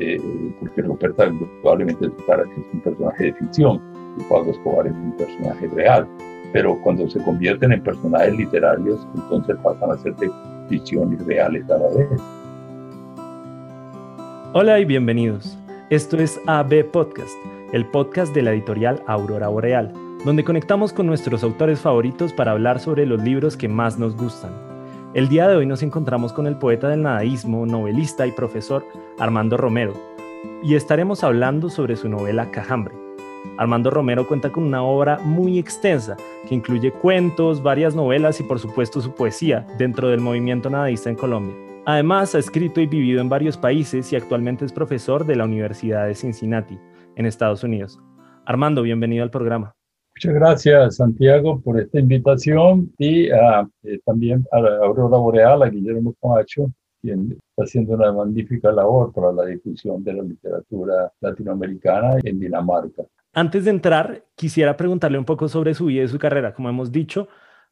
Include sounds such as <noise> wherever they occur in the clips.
eh, porque Ruperta probablemente es un personaje de ficción, y Pablo Escobar es un personaje real, pero cuando se convierten en personajes literarios, entonces pasan a ser de ficción y reales a la vez. Hola y bienvenidos. Esto es AB Podcast, el podcast de la editorial Aurora Boreal, donde conectamos con nuestros autores favoritos para hablar sobre los libros que más nos gustan. El día de hoy nos encontramos con el poeta del nadaísmo, novelista y profesor Armando Romero, y estaremos hablando sobre su novela Cajambre. Armando Romero cuenta con una obra muy extensa que incluye cuentos, varias novelas y por supuesto su poesía dentro del movimiento nadaísta en Colombia. Además, ha escrito y vivido en varios países y actualmente es profesor de la Universidad de Cincinnati, en Estados Unidos. Armando, bienvenido al programa. Muchas gracias, Santiago, por esta invitación y ah, eh, también a la Aurora Boreal, a Guillermo Camacho, quien está haciendo una magnífica labor para la difusión de la literatura latinoamericana en Dinamarca. Antes de entrar, quisiera preguntarle un poco sobre su vida y su carrera. Como hemos dicho,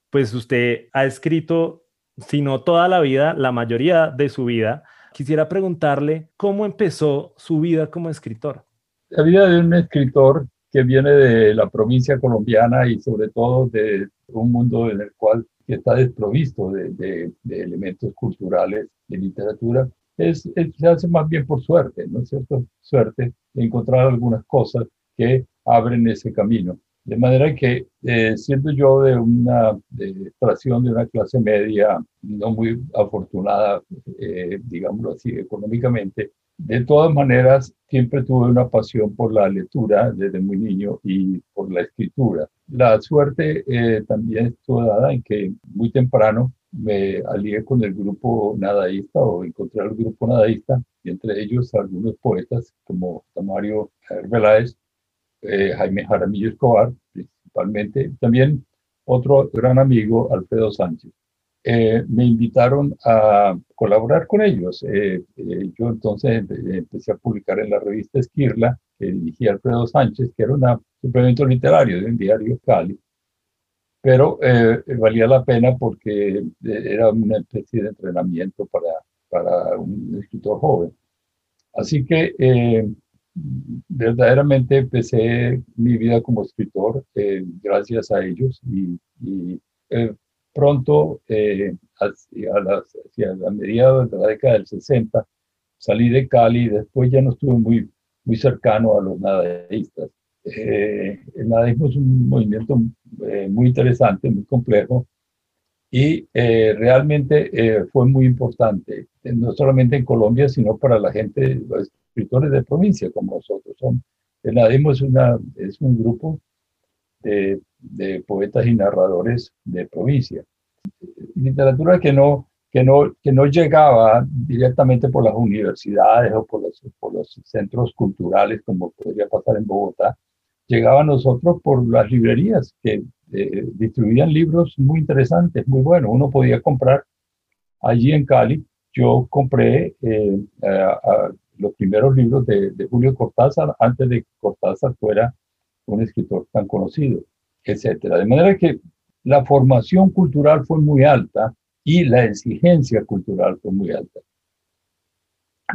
pues usted ha escrito, si no toda la vida, la mayoría de su vida. Quisiera preguntarle cómo empezó su vida como escritor. La vida de un escritor que viene de la provincia colombiana y sobre todo de un mundo en el cual está desprovisto de, elementos culturales, de literatura, es, se hace más bien por suerte, ¿no es cierto? Suerte de encontrar algunas cosas que abren ese camino. De manera que, eh, siendo yo de una de de una clase media no muy afortunada, eh, digámoslo así, económicamente, de todas maneras, siempre tuve una pasión por la lectura desde muy niño y por la escritura. La suerte eh, también estuvo dada en que muy temprano me alié con el grupo nadaísta o encontré al grupo nadaísta y entre ellos algunos poetas como Tamario Arbeláez, eh, Jaime Jaramillo Escobar principalmente, también otro gran amigo, Alfredo Sánchez. Eh, me invitaron a colaborar con ellos. Eh, eh, yo entonces empecé a publicar en la revista Esquirla, que dirigía Alfredo Sánchez, que era un suplemento literario de un diario Cali, pero valía la pena porque era una especie de entrenamiento para, para un escritor joven. Así que verdaderamente empecé mi vida como escritor gracias a ellos y, y pronto, eh, hacia, hacia la mediados de la década del 60, salí de Cali y después ya no estuve muy, muy cercano a los nadaístas. Eh, el nadaísmo es un movimiento eh, muy interesante, muy complejo y realmente fue muy importante, no solamente en Colombia, sino para la gente, los escritores de provincia como nosotros. Son, el nadaísmo es un grupo de de poetas y narradores de provincia. Literatura que no, que no, que no llegaba directamente por las universidades o por los, por los centros culturales, como podría pasar en Bogotá, llegaba a nosotros por las librerías que eh, distribuían libros muy interesantes, muy buenos. Uno podía comprar allí en Cali. Yo compré eh, los primeros libros de, de Julio Cortázar antes de que Cortázar fuera un escritor tan conocido etcétera. De manera que la formación cultural fue muy alta y la exigencia cultural fue muy alta.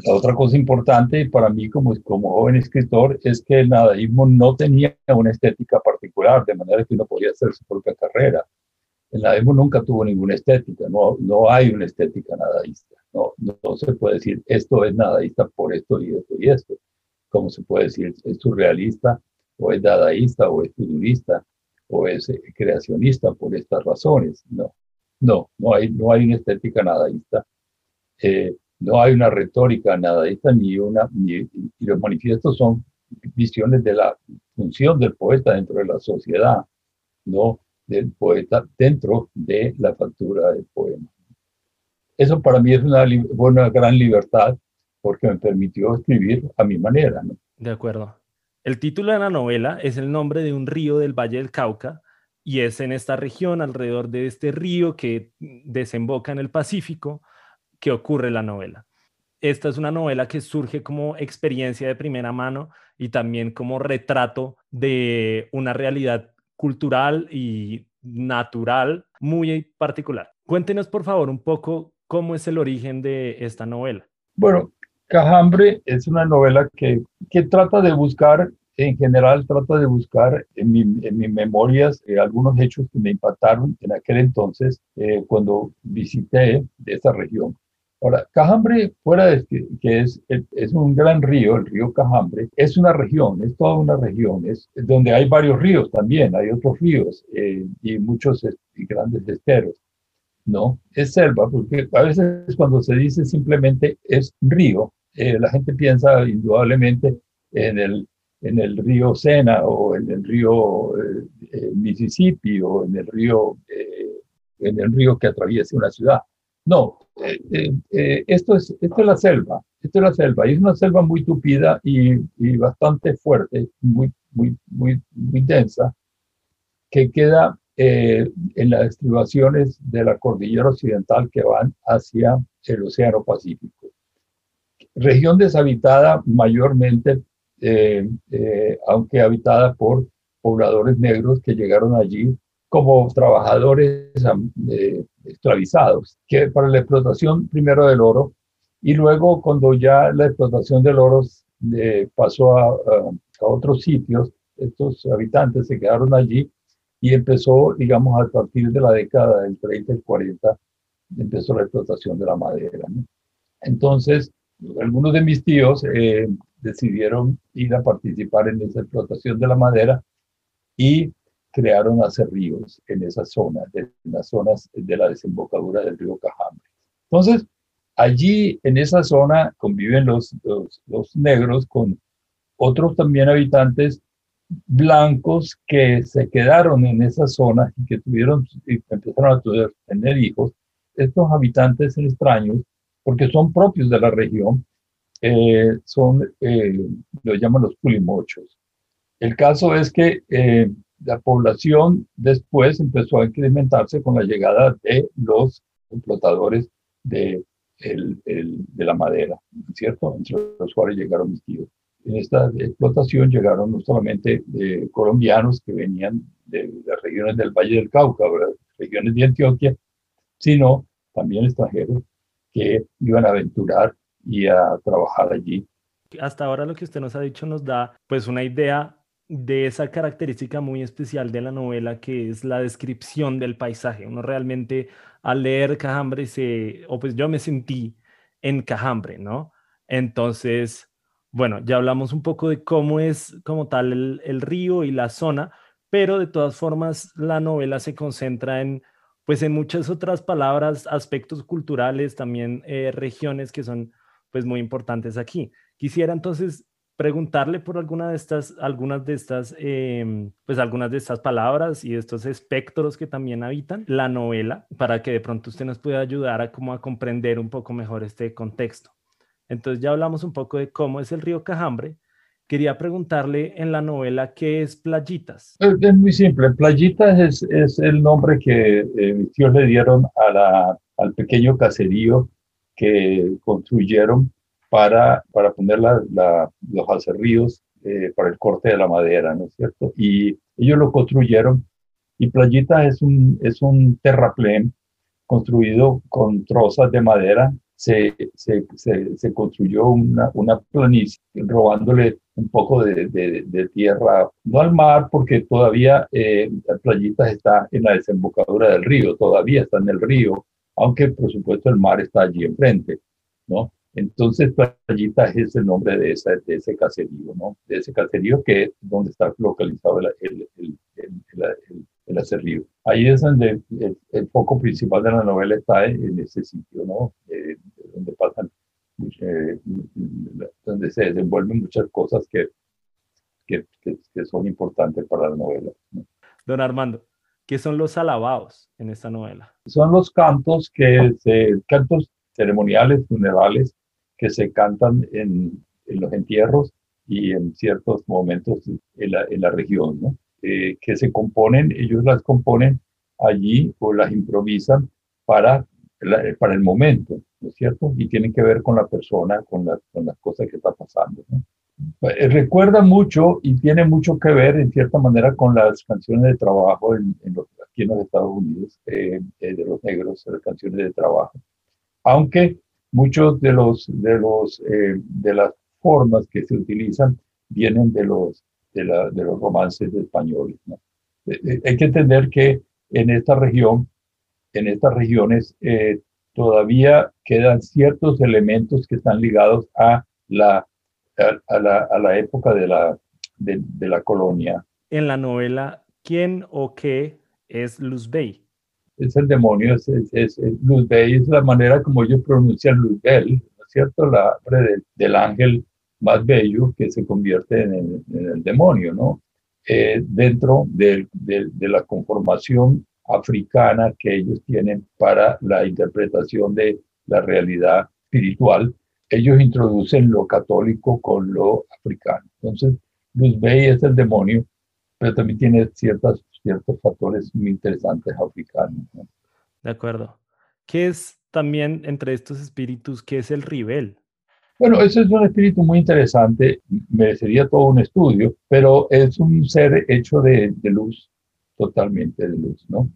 La otra cosa importante para mí como, como joven escritor es que el nadaísmo no tenía una estética particular, de manera que uno podía hacer su propia carrera. El nadaísmo nunca tuvo ninguna estética, no, no hay una estética nadaísta. No, no se puede decir esto es nadaísta por esto y esto y esto. Como se puede decir es surrealista o es dadaísta o es futurista o es eh, creacionista por estas razones. No, no, no hay, no hay una estética nadaísta, eh, no hay una retórica nadaísta, ni una, ni, y los manifiestos son visiones de la función del poeta dentro de la sociedad, no del poeta dentro de la factura del poema. Eso para mí es una, una gran libertad porque me permitió escribir a mi manera. ¿no? De acuerdo. El título de la novela es el nombre de un río del Valle del Cauca y es en esta región, alrededor de este río que desemboca en el Pacífico, que ocurre la novela. Esta es una novela que surge como experiencia de primera mano y también como retrato de una realidad cultural y natural muy particular. Cuéntenos, por favor, un poco cómo es el origen de esta novela. Bueno, Cajambre es una novela que, que trata de buscar en general trata de buscar en, mi, en mis memorias eh, algunos hechos que me impactaron en aquel entonces eh, cuando visité esa región. Ahora, Cajambre, fuera de que, es, es un gran río, el río Cajambre, es una región, es toda una región, es donde hay varios ríos también, hay otros ríos eh, y muchos grandes esteros. No, es selva, porque a veces cuando se dice simplemente es río, la gente piensa indudablemente en el en el río Sena o en el río eh, eh, Mississippi o en el río, eh, en el río que atraviesa una ciudad. No, esto, es, esto es la selva, esto es la selva, y es una selva muy tupida y, y bastante fuerte, muy, muy, muy, muy densa, que queda en las estribaciones de la cordillera occidental que van hacia el Océano Pacífico. Región deshabitada mayormente eh, eh, aunque habitada por pobladores negros que llegaron allí como trabajadores eh, esclavizados, que para la explotación primero del oro y luego cuando ya la explotación del oro pasó a, a, otros sitios, estos habitantes se quedaron allí y empezó, digamos, a partir de la década del 30 y 40, empezó la explotación de la madera. Entonces, algunos de mis tíos eh, decidieron ir a participar en esa explotación de la madera y crearon ríos en esa zona, en las zonas de la desembocadura del río Cajambre. Entonces, allí en esa zona conviven los, los, negros con otros también habitantes blancos que se quedaron en esa zona y que tuvieron y empezaron a tener hijos. Estos habitantes extraños, porque son propios de la región, eh, son, eh, lo llaman los pulimochos. El caso es que eh, la población después empezó a incrementarse con la llegada de los explotadores de, el, de la madera, ¿cierto? Entre los cuales llegaron mis tíos. En esta explotación llegaron no solamente colombianos que venían de las regiones del Valle del Cauca, regiones de Antioquia, sino también extranjeros que iban a aventurar y a trabajar allí. Hasta ahora lo que usted nos ha dicho nos da pues una idea de esa característica muy especial de la novela que es la descripción del paisaje. Uno realmente al leer Cajambre se, o pues yo me sentí en Cajambre, ¿no? Entonces, bueno, ya hablamos un poco de cómo es como tal el, el río y la zona, pero de todas formas la novela se concentra en pues en muchas otras palabras, aspectos culturales, también eh, regiones que son pues muy importantes aquí. Quisiera entonces preguntarle por alguna de estas, algunas de estas, em, pues algunas de estas palabras y estos espectros que también habitan la novela, para que de pronto usted nos pueda ayudar a como a comprender un poco mejor este contexto. Entonces ya hablamos un poco de cómo es el río Cajambre. Quería preguntarle en la novela qué es Playitas. Es, muy simple. Playitas es, es el nombre que eh, mis tíos le dieron a la, al pequeño caserío que construyeron para, para poner la, los acerríos eh, para el corte de la madera, ¿no es cierto? Y ellos lo construyeron y Playita es un, es un terraplén construido con trozas de madera. Se, se, se, construyó una, una, planicie robándole un poco de, de, tierra, no al mar, porque todavía eh, Playita está en la desembocadura del río, todavía está en el río, aunque por supuesto el mar está allí enfrente, ¿no? Entonces, Playita es el nombre de, esa, de ese caserío, ¿no? De ese caserío que es donde está localizado el, el, el, el, el acerrío. Ahí es donde el, foco principal de la novela está en, ese sitio, ¿no? Eh, donde pasan, eh, donde se desenvuelven muchas cosas que, que, que, son importantes para la novela. Don Armando, ¿Qué son los alabados en esta novela? Son los cantos que se, cantos ceremoniales, funerales, que se cantan en, en los entierros y en ciertos momentos en la, en la región, ¿no? Eh, que se componen, ellos las componen allí o las improvisan para, para el momento, ¿no es cierto? Y tienen que ver con la persona, con, la, con las cosas que está pasando. ¿no? Eh, recuerda mucho y tiene mucho que ver en cierta manera con las canciones de trabajo en, los, aquí en los Estados Unidos, eh, eh, de los negros, las canciones de trabajo. Aunque muchos de los de los eh, de las formas que se utilizan vienen de los de, la, de los romances españoles. Eh, eh, hay que entender que en esta región, en estas regiones, todavía quedan ciertos elementos que están ligados a la, a, la, a la época de la, de, de, la colonia. En la novela, ¿quién o qué es Luzbey? Es el demonio, es, es, es, Luzbey, es la manera como ellos pronuncian Luzbel, ¿no es cierto? La del, del ángel más bello que se convierte en el, en el demonio, ¿no? Eh, dentro de, de, de, la conformación africana que ellos tienen para la interpretación de la realidad espiritual, ellos introducen lo católico con lo africano. Entonces, Luz Bey es el demonio, pero también tiene ciertas, ciertos factores muy interesantes africanos. De acuerdo. ¿Qué es también entre estos espíritus, qué es el Ribel? Bueno, ese es un espíritu muy interesante, merecería todo un estudio, pero es un ser hecho de, de luz, totalmente de luz, ¿no?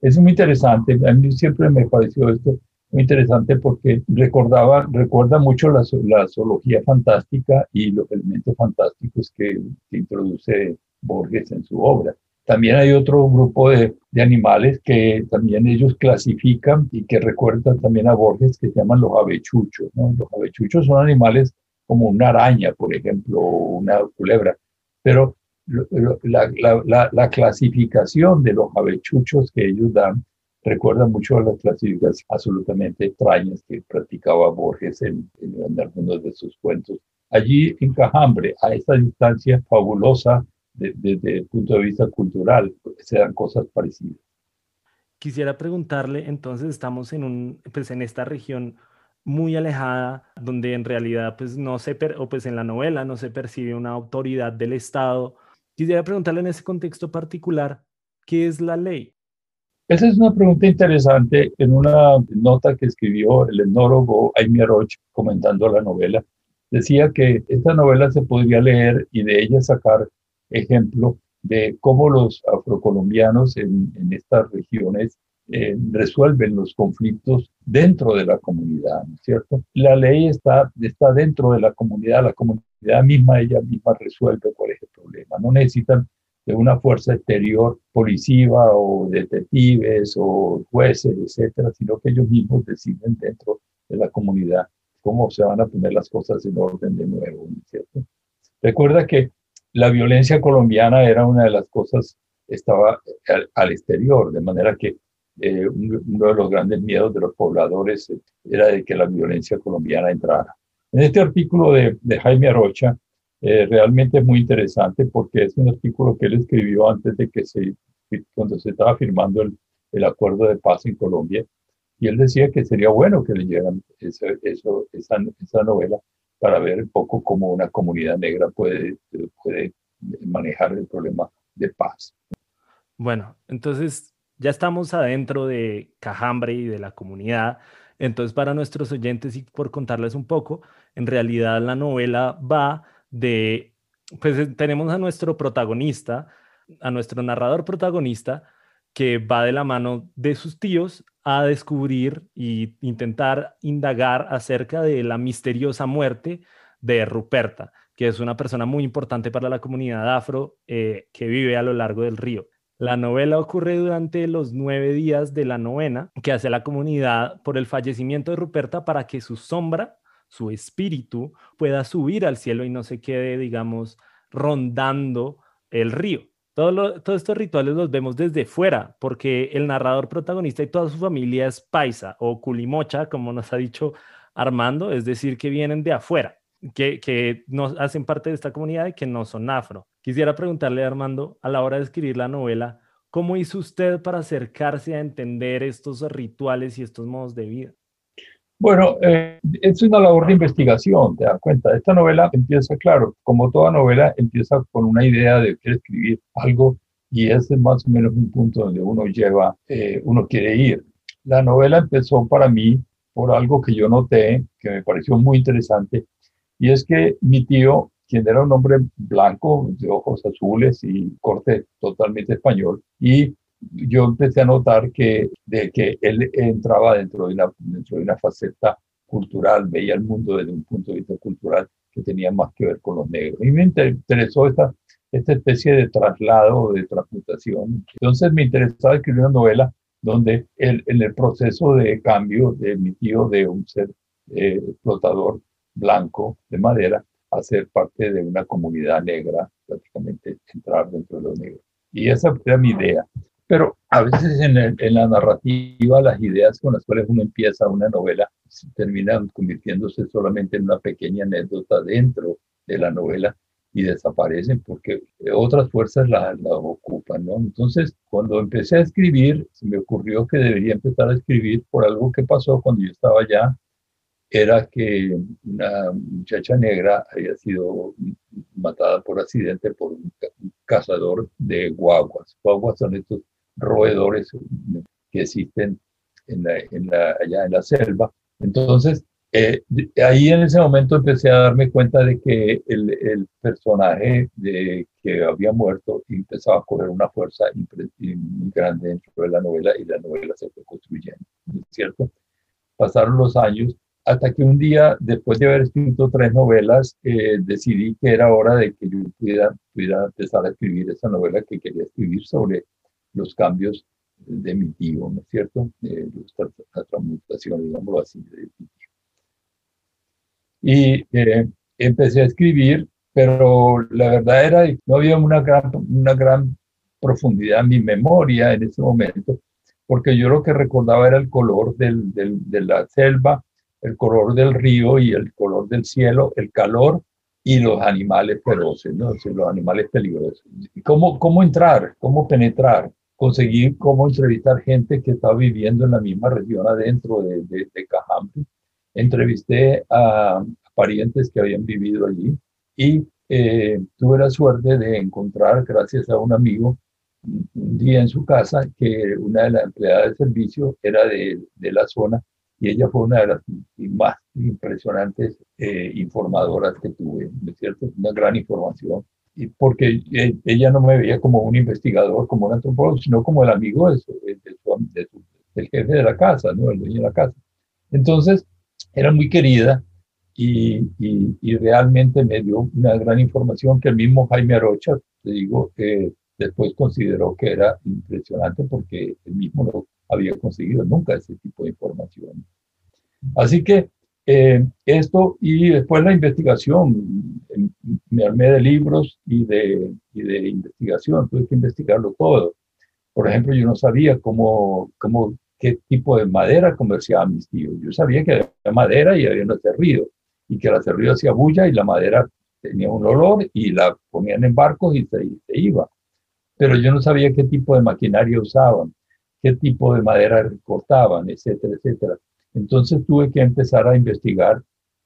Es muy interesante, a mí siempre me pareció esto muy interesante porque recordaba, recuerda mucho la, la zoología fantástica y los elementos fantásticos que, introduce Borges en su obra. También hay otro grupo de, de, animales que también ellos clasifican y que recuerdan también a Borges que se llaman los avechuchos. Los avechuchos son animales como una araña, por ejemplo, o una culebra, pero la, la, la, clasificación de los avechuchos que ellos dan recuerda mucho a las clasificaciones absolutamente extrañas que practicaba Borges en, en, algunos de sus cuentos. Allí en Cajambre, a esta distancia fabulosa desde el punto de vista cultural, se dan cosas parecidas. Quisiera preguntarle, entonces estamos en, un, pues en esta región muy alejada, donde en realidad pues no se, o pues en la novela no se percibe una autoridad del Estado Quisiera preguntarle en ese contexto particular, ¿qué es la ley? Esa es una pregunta interesante en una nota que escribió el etnólogo Aimee Roch comentando la novela. Decía que esta novela se podría leer y de ella sacar ejemplo de cómo los afrocolombianos en, en estas regiones eh, resuelven los conflictos dentro de la comunidad, ¿no es cierto? La ley está, está dentro de la comunidad, la comunidad misma, ella misma resuelve cuál es el problema. No necesitan de una fuerza exterior policiva o detectives o jueces, etcétera, sino que ellos mismos deciden dentro de la comunidad cómo se van a poner las cosas en orden de nuevo, ¿cierto? Recuerda que la violencia colombiana era una de las cosas, estaba al, exterior, de manera que eh, uno de los grandes miedos de los pobladores eh, era de que la violencia colombiana entrara. En este artículo de, Jaime Arocha, eh, realmente es muy interesante porque es un artículo que él escribió antes de que se, cuando se estaba firmando el, el acuerdo de paz en Colombia. Y él decía que sería bueno que leyeran esa, esa novela para ver un poco cómo una comunidad negra puede, puede manejar el problema de paz. Bueno, entonces ya estamos adentro de Cajambre y de la comunidad. Entonces, para nuestros oyentes y por contarles un poco, en realidad la novela va de, pues eh, tenemos a nuestro protagonista, a nuestro narrador protagonista, que va de la mano de sus tíos a descubrir e intentar indagar acerca de la misteriosa muerte de Ruperta, que es una persona muy importante para la comunidad afro eh, que vive a lo largo del río. La novela ocurre durante los nueve días de la novena que hace la comunidad por el fallecimiento de Ruperta para que su sombra, su espíritu, pueda subir al cielo y no se quede, digamos, rondando el río. Todos estos rituales los vemos desde fuera, porque el narrador protagonista y toda su familia es paisa o culimocha, como nos ha dicho Armando, es decir, que vienen de afuera, que, que no hacen parte de esta comunidad y que no son afro. Quisiera preguntarle, Armando, a la hora de escribir la novela, ¿cómo hizo usted para acercarse a entender estos rituales y estos modos de vida? Bueno, eh, es una labor de investigación, te das cuenta. Esta novela empieza, claro, como toda novela, empieza con una idea de que escribir algo y ese es más o menos un punto donde uno lleva, eh, uno quiere ir. La novela empezó para mí por algo que yo noté, que me pareció muy interesante, y es que mi tío quien era un hombre blanco, de ojos azules y corte totalmente español, y yo empecé a notar que, de que él entraba dentro de, una, dentro de una faceta cultural, veía el mundo desde un punto de vista cultural que tenía más que ver con los negros. Y me interesó esta, esta especie de traslado, de transmutación. Entonces me interesaba escribir una novela donde el, en el proceso de cambio de mi tío de un ser eh, explotador blanco de madera a ser parte de una comunidad negra, prácticamente entrar dentro de los negros. Y esa era mi idea. Pero a veces en, en, la narrativa las ideas con las cuales uno empieza una novela terminan convirtiéndose solamente en una pequeña anécdota dentro de la novela y desaparecen porque otras fuerzas la, la, ocupan, ¿no? Entonces, cuando empecé a escribir, se me ocurrió que debería empezar a escribir por algo que pasó cuando yo estaba allá, era que una muchacha negra había sido matada por accidente por un cazador de guaguas. Guaguas son estos roedores que existen en la, allá en la selva. Entonces, eh, ahí en ese momento empecé a darme cuenta de que el, el personaje de, que había muerto empezaba a coger una fuerza muy grande dentro de la novela y la novela se fue construyendo, ¿cierto? Pasaron los años hasta que un día, después de haber escrito tres novelas, eh, decidí que era hora de que yo pudiera, pudiera empezar a escribir esa novela que quería escribir sobre los cambios de mi tío, ¿no es cierto? Eh, la transmutación, digámoslo así, de mi tío. Y eh, empecé a escribir, pero la verdad era que no había una gran, una gran profundidad en mi memoria en ese momento, porque yo lo que recordaba era el color del, del, de la selva, el color del río y el color del cielo, el calor y los animales feroces, ¿no? los animales peligrosos. ¿Cómo, ¿Cómo entrar? ¿Cómo penetrar? Conseguir cómo entrevistar gente que estaba viviendo en la misma región adentro de, de, Cajambre. Entrevisté a, parientes que habían vivido allí y eh, tuve la suerte de encontrar, gracias a un amigo, un día en su casa, que una de las empleadas de servicio era de, de la zona y ella fue una de las más impresionantes eh, informadoras que tuve, ¿no es cierto? Una gran información porque eh, ella no me veía como un investigador, como un antropólogo, sino como el amigo de del jefe de la casa, ¿no? el dueño de la casa. Entonces, era muy querida y, y, realmente me dio una gran información que el mismo Jaime Arocha, te digo, que después consideró que era impresionante porque él mismo no había conseguido nunca ese tipo de información. Así que eh, esto y después la investigación. Me armé de libros y de, y de investigación, tuve que investigarlo todo. Por ejemplo, yo no sabía cómo, cómo, qué tipo de madera comerciaban mis tíos. Yo sabía que había madera y había un acerrido, y que el acerrido hacía bulla y la madera tenía un olor y la ponían en barcos y se, se iba. Pero yo no sabía qué tipo de maquinaria usaban, qué tipo de madera cortaban, etcétera, etcétera. Entonces tuve que empezar a investigar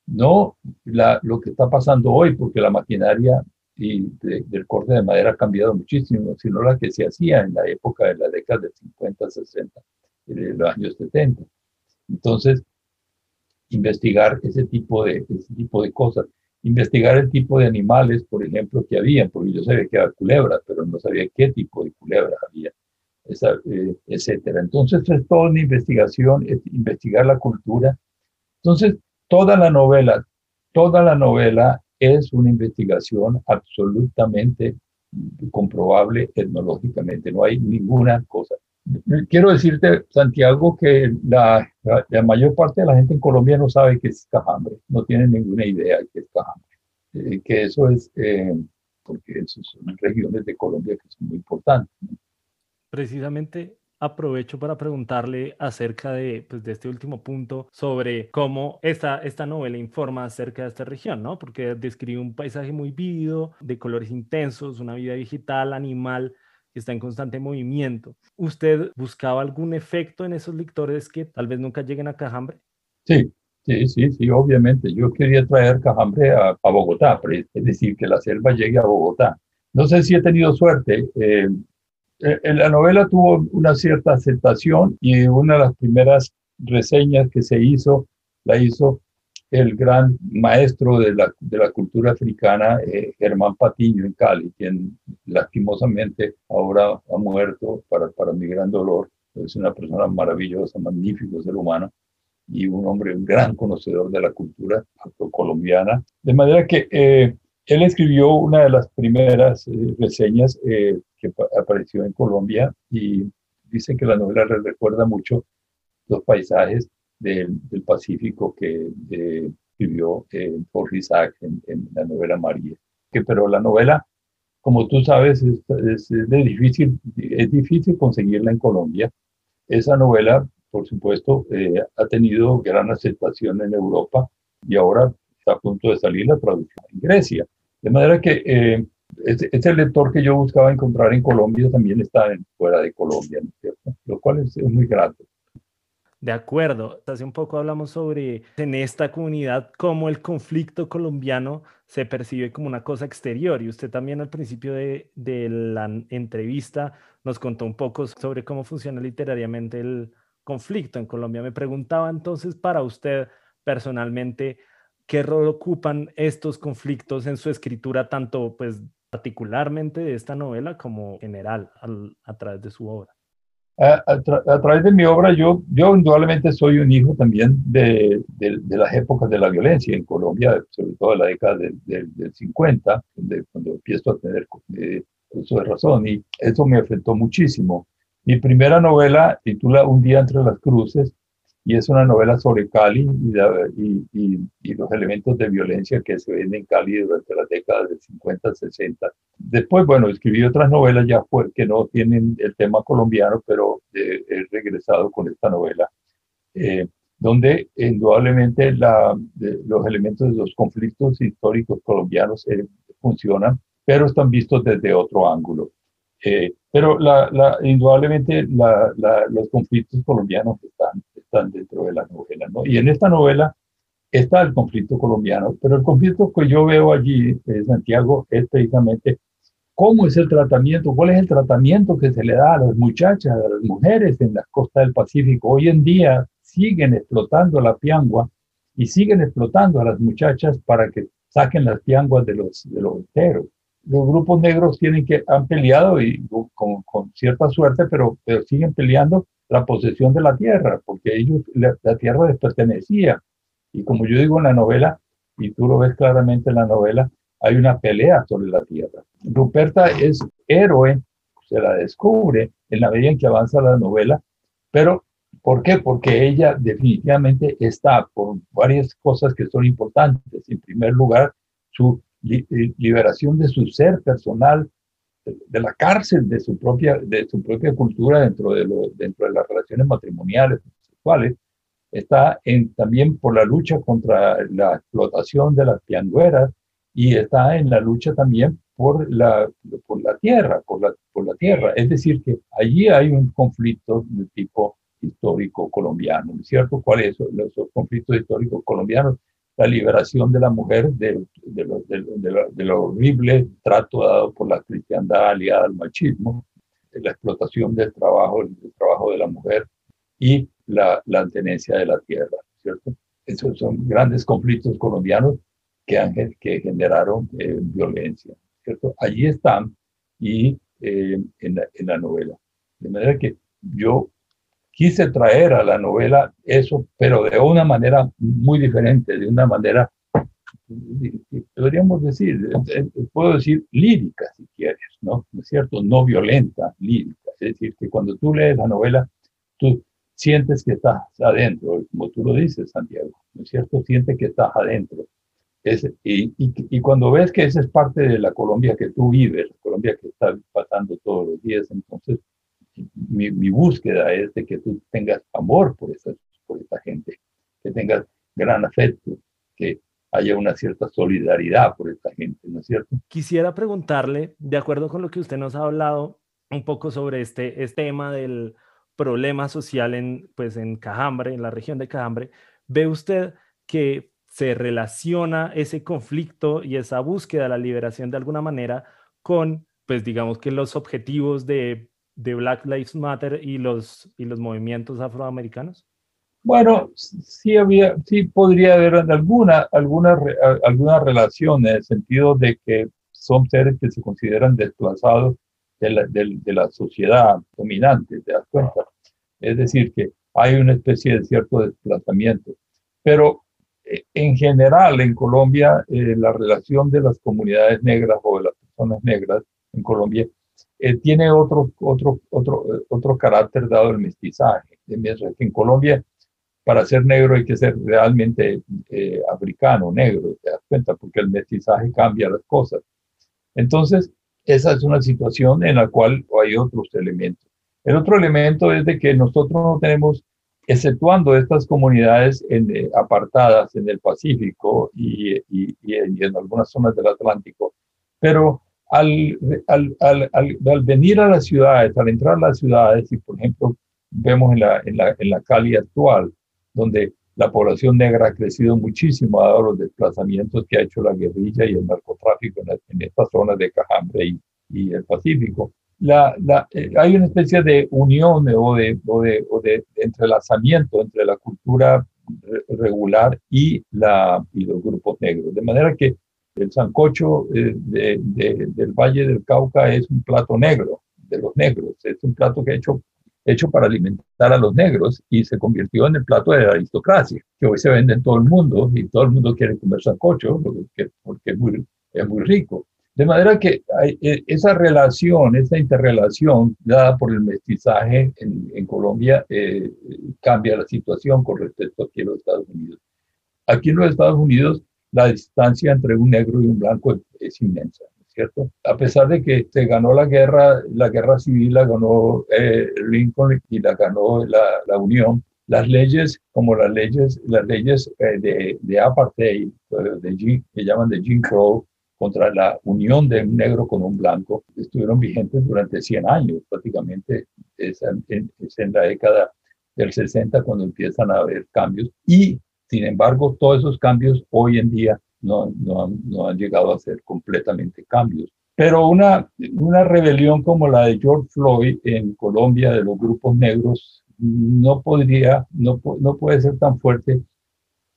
no lo que está pasando hoy, porque la maquinaria y del corte de madera ha cambiado muchísimo, sino la que se hacía en la época de la década de 50, 60, de los años 70. Entonces, investigar ese tipo de, ese tipo de cosas, investigar el tipo de animales, por ejemplo, que había, porque yo sabía que había culebras, pero no sabía qué tipo de culebras había esa, eh, etcétera. Entonces es toda una investigación, es investigar la cultura. Entonces, toda la novela, toda la novela es una investigación absolutamente comprobable etnológicamente, no hay ninguna cosa. Quiero decirte, Santiago, que la, la, mayor parte de la gente en Colombia no sabe qué es cajambre, no tiene ninguna idea de qué es cajambre, eh, que eso es, eh, porque esas son regiones de Colombia que son muy importantes. ¿no? Precisamente aprovecho para preguntarle acerca de, pues, de este último punto sobre cómo esta, esta novela informa acerca de esta región, ¿no? Porque describe un paisaje muy vívido, de colores intensos, una vida digital, animal, que está en constante movimiento. ¿Usted buscaba algún efecto en esos lectores que tal vez nunca lleguen a Cajambre? Sí, sí, sí, sí, obviamente. Yo quería traer Cajambre a, a Bogotá, es decir, que la selva llegue a Bogotá. No sé si he tenido suerte. Eh, la novela tuvo una cierta aceptación y una de las primeras reseñas que se hizo la hizo el gran maestro de la, de la cultura africana, eh, Germán Patiño, en Cali, quien lastimosamente ahora ha muerto para, para mi gran dolor. Es una persona maravillosa, magnífico ser humano y un hombre, un gran conocedor de la cultura colombiana. De manera que eh, él escribió una de las primeras eh, reseñas que apareció en Colombia y dice que la novela recuerda mucho los paisajes del, Pacífico que eh, escribió eh, Jorge Isaac en, la novela María. Que, pero la novela, como tú sabes, es, difícil, es difícil conseguirla en Colombia. Esa novela, por supuesto, eh, ha tenido gran aceptación en Europa y ahora está a punto de salir la traducción en Grecia. De manera que eh, ese, lector que yo buscaba encontrar en Colombia también está fuera de Colombia, cierto? Lo cual es muy grato. De acuerdo. Hace un poco hablamos sobre en esta comunidad cómo el conflicto colombiano se percibe como una cosa exterior. Y usted también al principio de, la entrevista nos contó un poco sobre cómo funciona literariamente el conflicto en Colombia. Me preguntaba entonces para usted personalmente, ¿qué rol ocupan estos conflictos en su escritura, tanto pues particularmente de esta novela como general a través de su obra? a, través de mi obra, yo, yo indudablemente soy un hijo también de, de, las épocas de la violencia en Colombia, sobre todo en la década del, del, 50, cuando empiezo a tener eh, uso de razón, y eso me afectó muchísimo. Mi primera novela titula Un día entre las cruces, y es una novela sobre Cali y, y, y, los elementos de violencia que se ven en Cali durante las décadas del 50, 60. Después, bueno, escribí otras novelas ya que no tienen el tema colombiano, pero he regresado con esta novela, eh, donde indudablemente la, los elementos de los conflictos históricos colombianos eh, funcionan, pero están vistos desde otro ángulo. Eh, pero la, indudablemente los conflictos colombianos están, están dentro de la novela. ¿no? Y en esta novela está el conflicto colombiano, pero el conflicto que yo veo allí, en Santiago, es precisamente cómo es el tratamiento, cuál es el tratamiento que se le da a las muchachas, a las mujeres en las costas del Pacífico. Hoy en día siguen explotando la piangua y siguen explotando a las muchachas para que saquen las pianguas de los, de los enteros los grupos negros tienen que, han peleado y con, con cierta suerte, pero, pero, siguen peleando la posesión de la tierra, porque ellos, la, tierra les pertenecía. Y como yo digo en la novela, y tú lo ves claramente en la novela, hay una pelea sobre la tierra. Ruperta es héroe, se la descubre en la medida en que avanza la novela, pero ¿por qué? Porque ella definitivamente está por varias cosas que son importantes. En primer lugar, su liberación de su ser personal, de, la cárcel, de su propia, de su propia cultura dentro de, lo, dentro de las relaciones matrimoniales, sexuales, está en, también por la lucha contra la explotación de las piangueras y está en la lucha también por la, por la tierra, por la, por la tierra. Es decir, que allí hay un conflicto de tipo histórico colombiano, ¿no cierto? ¿Cuáles son los conflictos históricos colombianos? La liberación de la mujer de, de, lo, horrible trato dado por la cristiandad aliada al machismo, la explotación del trabajo, el trabajo de la mujer y la, la tenencia de la tierra, ¿cierto? Esos son grandes conflictos colombianos que, generaron eh, violencia, ¿cierto? Allí están y eh, en la novela. De manera que yo quise traer a la novela eso, pero de una manera muy diferente, de una manera, podríamos decir, puedo decir lírica si quieres, ¿no? ¿No es cierto? No violenta, lírica. Es decir, que cuando tú lees la novela, tú sientes que estás adentro, como tú lo dices, Santiago, ¿no es cierto? Sientes que estás adentro. Es, y, y, y, cuando ves que esa es parte de la Colombia que tú vives, la Colombia que estás pasando todos los días, entonces mi, búsqueda es de que tú tengas amor por esa, por esta gente, que tengas gran afecto, que haya una cierta solidaridad por esta gente, ¿no es cierto? Quisiera preguntarle, de acuerdo con lo que usted nos ha hablado un poco sobre este, este tema del problema social en, pues, en Cajambre, en la región de Cajambre, ¿ve usted que se relaciona ese conflicto y esa búsqueda de la liberación de alguna manera con, pues digamos que los objetivos de de Black Lives Matter y los, y los movimientos afroamericanos? Bueno, sí, había, sí podría haber alguna, alguna, alguna relación en el sentido de que son seres que se consideran desplazados de la, de, de la sociedad dominante, ¿te das cuenta? Es decir, que hay una especie de cierto desplazamiento. Pero eh, en general en Colombia, eh, la relación de las comunidades negras o de las personas negras en Colombia eh, tiene otro, otro, otro, otro carácter dado el mestizaje. En Colombia, para ser negro hay que ser realmente africano, negro, te das cuenta, porque el mestizaje cambia las cosas. Entonces, esa es una situación en la cual hay otros elementos. El otro elemento es de que nosotros no tenemos, exceptuando estas comunidades en, eh, apartadas en el Pacífico y, y, y, en, algunas zonas del Atlántico, pero al, al, al, al, venir a las ciudades, al entrar a las ciudades, y por ejemplo vemos en la, en la, en la Cali actual, donde la población negra ha crecido muchísimo dado los desplazamientos que ha hecho la guerrilla y el narcotráfico en, en estas zonas de Cajambre y, y el Pacífico la, la, eh, hay una especie de unión o de, o de, o de, entrelazamiento entre la cultura regular y, la, y los grupos negros. De manera que el sancocho eh, de, del Valle del Cauca es un plato negro, de los negros. Es un plato que ha hecho, hecho para alimentar a los negros y se convirtió en el plato de la aristocracia, que hoy se vende en todo el mundo y todo el mundo quiere comer sancocho porque, porque es, muy, es muy rico. De manera que hay, e, esa relación, esa interrelación dada por el mestizaje en, Colombia eh, cambia la situación con respecto aquí en los Estados Unidos. Aquí en los Estados Unidos la distancia entre un negro y un blanco es, inmensa, ¿cierto? A pesar de que se ganó la guerra, la guerra civil la ganó eh, Lincoln y la ganó la, la, Unión, las leyes como las leyes, las leyes eh, de, de apartheid, de, que llaman de Jim Crow, contra la unión de un negro con un blanco estuvieron vigentes durante 100 años, prácticamente es en, en, la década del 60 cuando empiezan a haber cambios y sin embargo todos esos cambios hoy en día no, no, han, no han llegado a ser completamente cambios. Pero una, una rebelión como la de George Floyd en Colombia de los grupos negros no podría, no, no puede ser tan fuerte.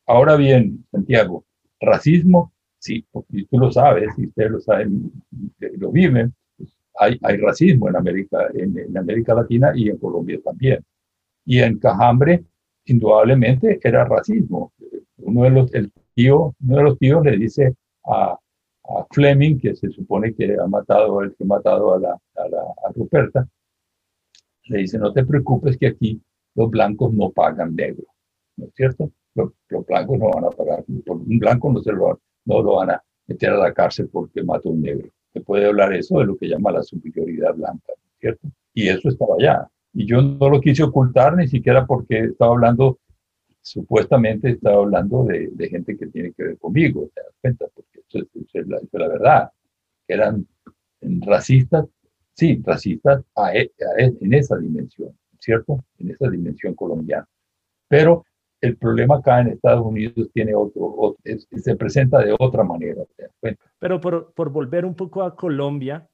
Ahora bien, Santiago, racismo sí, y tú lo sabes, y ustedes lo saben, lo viven, hay, hay racismo en América, en, América Latina y en Colombia también. Y en Cajambre, indudablemente, era racismo. Uno de los, el uno de los tíos le dice a, Fleming, que se supone que ha matado, el que ha matado a, la, a, la, a Ruperta, le dice, no te preocupes que aquí los blancos no pagan negro, ¿no es cierto? Los, blancos no van a pagar, por un blanco no se lo, no lo van a meter a la cárcel porque mató a un negro. Se puede hablar eso de lo que llama la superioridad blanca, ¿cierto? Y eso estaba allá. Y yo no lo quise ocultar ni siquiera porque estaba hablando, supuestamente estaba hablando de, de gente que tiene que ver conmigo, te das cuenta, porque eso es, la, la, verdad. Eran racistas, sí, racistas a, e, a, e, en esa dimensión, ¿cierto? En esa dimensión colombiana. Pero el problema acá en Estados Unidos tiene otro, se presenta de otra manera. Pero por, por, volver un poco a Colombia,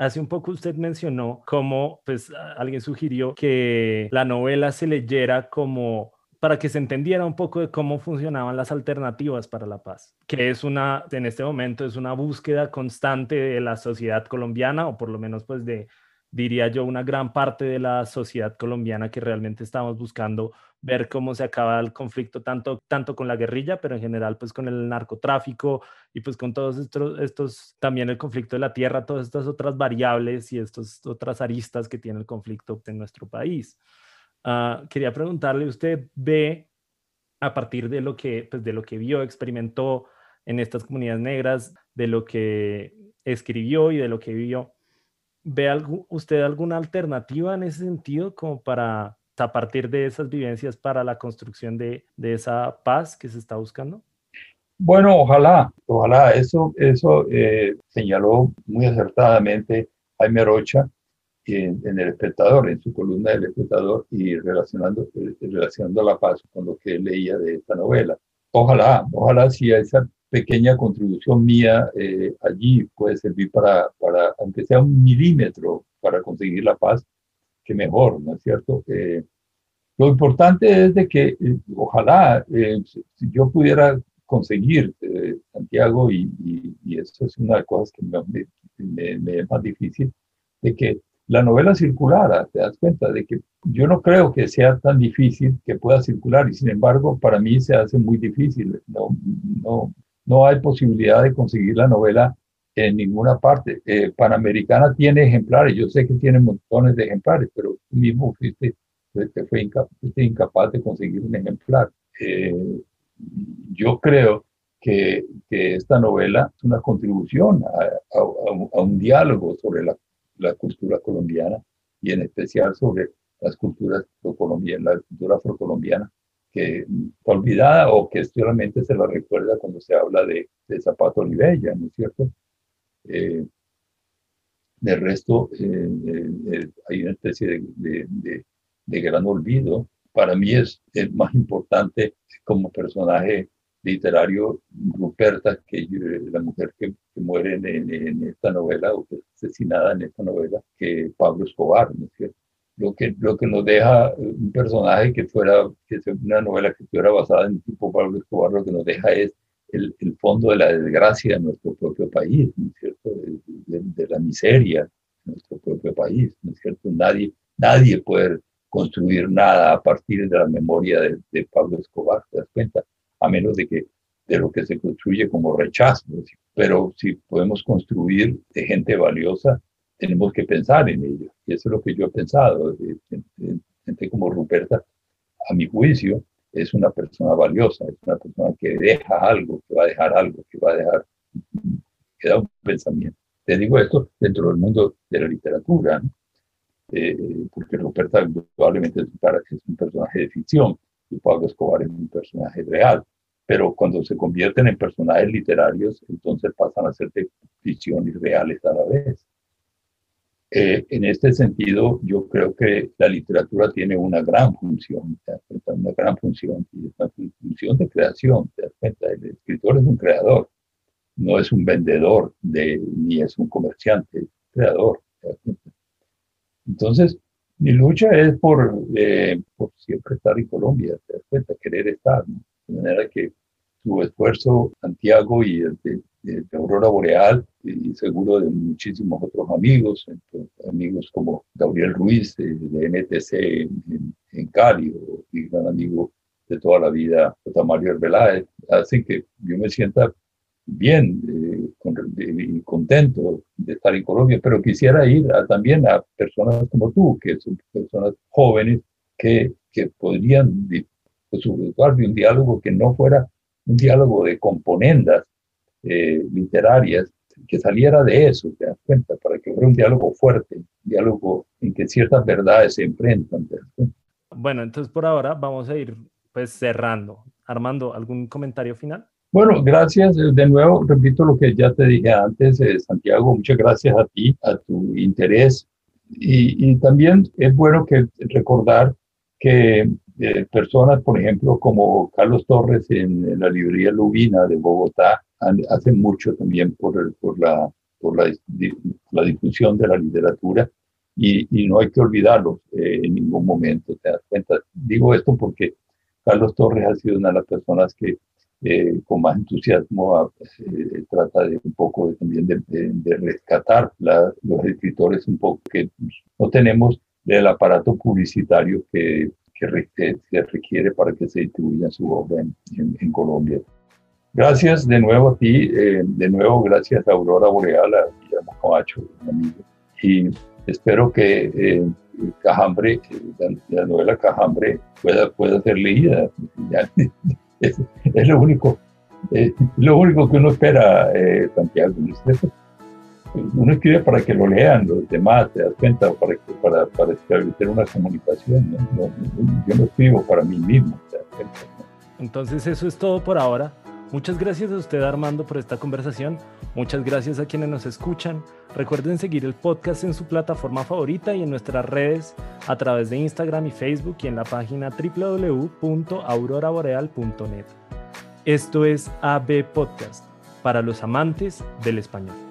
hace un poco usted mencionó cómo, pues alguien sugirió que la novela se leyera como para que se entendiera un poco de cómo funcionaban las alternativas para la paz, que es una, en este momento es una búsqueda constante de la sociedad colombiana, o por lo menos pues de, diría yo, una gran parte de la sociedad colombiana que realmente estamos buscando ver cómo se acaba el conflicto tanto, tanto con la guerrilla, pero en general pues con el narcotráfico y pues con todos estos, estos, también el conflicto de la tierra, todas estas otras variables y estas otras aristas que tiene el conflicto en nuestro país. Uh, quería preguntarle, ¿usted ve a partir de lo que, pues de lo que vio, experimentó en estas comunidades negras, de lo que escribió y de lo que vivió, ¿ve usted alguna alternativa en ese sentido como para a partir de esas vivencias para la construcción de, de esa paz que se está buscando? Bueno, ojalá, ojalá. Eso, eso eh, señaló muy acertadamente Jaime Rocha en, en, El Espectador, en su columna del Espectador, y relacionando, eh, relacionando la paz con lo que leía de esta novela. Ojalá, ojalá si esa pequeña contribución mía eh, allí puede servir para, para, aunque sea un milímetro, para conseguir la paz, que mejor, ¿no es cierto? Eh, lo importante es de que eh, ojalá si yo pudiera conseguir Santiago y, y, eso es una de las cosas que me, me, me es más difícil, de que la novela circulara, te das cuenta de que yo no creo que sea tan difícil que pueda circular y sin embargo para mí se hace muy difícil. No, no, no hay posibilidad de conseguir la novela en ninguna parte. Eh, Panamericana tiene ejemplares, yo sé que tiene montones de ejemplares, pero tú mismo fuiste, fue incapaz, de conseguir un ejemplar. Eh, yo creo que, esta novela es una contribución a, un diálogo sobre la cultura colombiana y en especial sobre las culturas colombianas, la cultura afrocolombiana, que olvidada o que solamente se la recuerda cuando se habla de, de Zapato Olivella, ¿no es cierto? Eh, de resto, eh, eh, hay una especie de, de, de, gran olvido. Para mí es, es más importante como personaje literario Ruperta, que la mujer que, muere en, esta novela o que es asesinada en esta novela, que Pablo Escobar, ¿no es cierto? Lo que, lo que nos deja un personaje que fuera, que es una novela que fuera basada en tipo Pablo Escobar, lo que nos deja es el, el fondo de la desgracia de nuestro propio país, ¿no es cierto? De, la miseria de nuestro propio país, ¿no es cierto? Nadie, nadie puede construir nada a partir de la memoria de, de Pablo Escobar, ¿te das cuenta? a menos de que de lo que se construye como rechazo. Pero si podemos construir de gente valiosa, tenemos que pensar en ello. Y eso es lo que yo he pensado. Gente como Ruperta, a mi juicio, es una persona valiosa, es una persona que deja algo, que va a dejar algo, que va a dejar, que da un pensamiento. Te digo esto dentro del mundo de la literatura, eh, porque Ruperta probablemente es un personaje de ficción, y Pablo Escobar es un personaje real, pero cuando se convierten en personajes literarios, entonces pasan a ser de ficción y reales a la vez. Eh, en este sentido, yo creo que la literatura tiene una gran función, una gran función, y es una función de creación. El escritor es un creador, no es un vendedor de, ni es un comerciante, es un creador. Entonces, mi lucha es por, eh, por siempre estar en Colombia, querer estar, de manera que su esfuerzo, Santiago y el de, Aurora Boreal, y seguro de muchísimos otros amigos, amigos como Gabriel Ruiz de, NTC en, Cali, y gran amigo de toda la vida. Mario Arbeláez, hacen que yo me sienta bien y contento de estar en Colombia, pero quisiera ir también a personas como tú, que son personas jóvenes que, que podrían disfrutar de un diálogo que no fuera un diálogo de componendas eh, literarias, que saliera de eso, te das cuenta, para que fuera un diálogo fuerte, un diálogo en que ciertas verdades se enfrentan. Bueno, entonces por ahora vamos a ir pues cerrando. Armando, ¿algún comentario final? Bueno, gracias. De nuevo, repito lo que ya te dije antes, eh, Santiago, muchas gracias a ti, a tu interés. Y, también es bueno que recordar que eh, personas, por ejemplo, como Carlos Torres en, la librería Lubina de Bogotá, hacen mucho también por, por, la, por la, la, difusión de la literatura y, no hay que olvidarlos eh, en ningún momento. ¿Te das cuenta? Digo esto porque Carlos Torres ha sido una de las personas que eh, con más entusiasmo trata de un poco también de, rescatar los escritores un poco que no tenemos el aparato publicitario que, que, se requiere para que se distribuya su obra en, Colombia. Gracias de nuevo a ti, eh, de nuevo gracias a Aurora Boreal, a Guillermo Camacho, amigo. Y espero que Cajambre, la, novela Cajambre pueda, pueda ser leída. <laughs> Es, lo único, eh, lo único que uno espera, eh, Santiago. Uno escribe para que lo lean los demás, te das cuenta, para, para, para establecer una comunicación. yo no escribo para mí mismo. Entonces eso es todo por ahora. Muchas gracias a usted Armando por esta conversación. Muchas gracias a quienes nos escuchan. Recuerden seguir el podcast en su plataforma favorita y en nuestras redes a través de Instagram y Facebook y en la página www.auroraboreal.net. Esto es AB Podcast para los amantes del español.